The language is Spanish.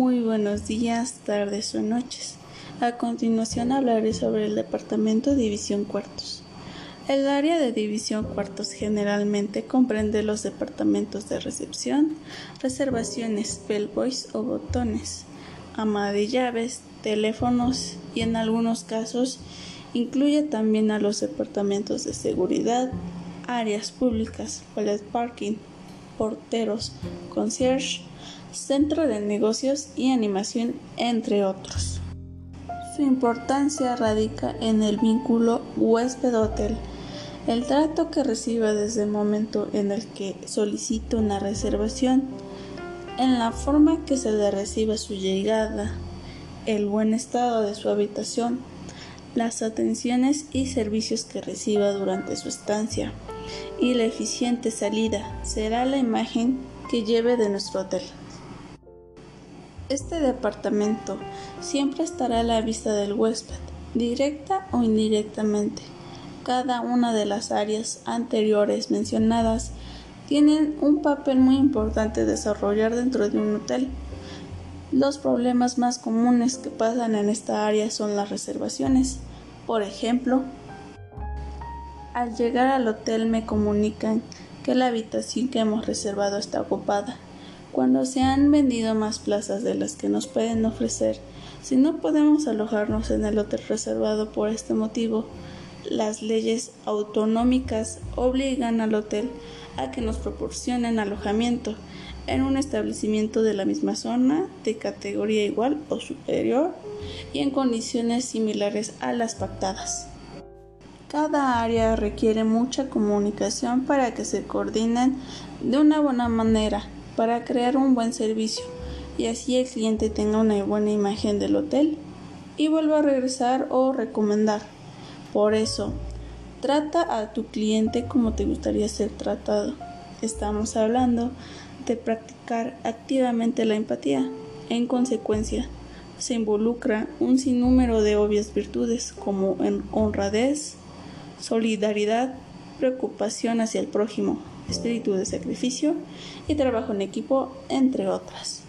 Muy buenos días, tardes o noches. A continuación hablaré sobre el departamento División Cuartos. El área de división cuartos generalmente comprende los departamentos de recepción, reservaciones, bellboys o botones, ama de llaves, teléfonos y en algunos casos incluye también a los departamentos de seguridad, áreas públicas, ballet parking, porteros, concierge, centro de negocios y animación, entre otros. Su importancia radica en el vínculo huésped-hotel, el trato que reciba desde el momento en el que solicita una reservación, en la forma que se le reciba su llegada, el buen estado de su habitación, las atenciones y servicios que reciba durante su estancia y la eficiente salida será la imagen que lleve de nuestro hotel. Este departamento siempre estará a la vista del huésped, directa o indirectamente. Cada una de las áreas anteriores mencionadas tienen un papel muy importante desarrollar dentro de un hotel. Los problemas más comunes que pasan en esta área son las reservaciones. Por ejemplo, al llegar al hotel me comunican que la habitación que hemos reservado está ocupada cuando se han vendido más plazas de las que nos pueden ofrecer, si no podemos alojarnos en el hotel reservado por este motivo, las leyes autonómicas obligan al hotel a que nos proporcionen alojamiento en un establecimiento de la misma zona, de categoría igual o superior y en condiciones similares a las pactadas. Cada área requiere mucha comunicación para que se coordinen de una buena manera para crear un buen servicio y así el cliente tenga una buena imagen del hotel y vuelva a regresar o recomendar. Por eso, trata a tu cliente como te gustaría ser tratado. Estamos hablando de practicar activamente la empatía. En consecuencia, se involucra un sinnúmero de obvias virtudes como honradez, solidaridad, preocupación hacia el prójimo, espíritu de sacrificio y trabajo en equipo, entre otras.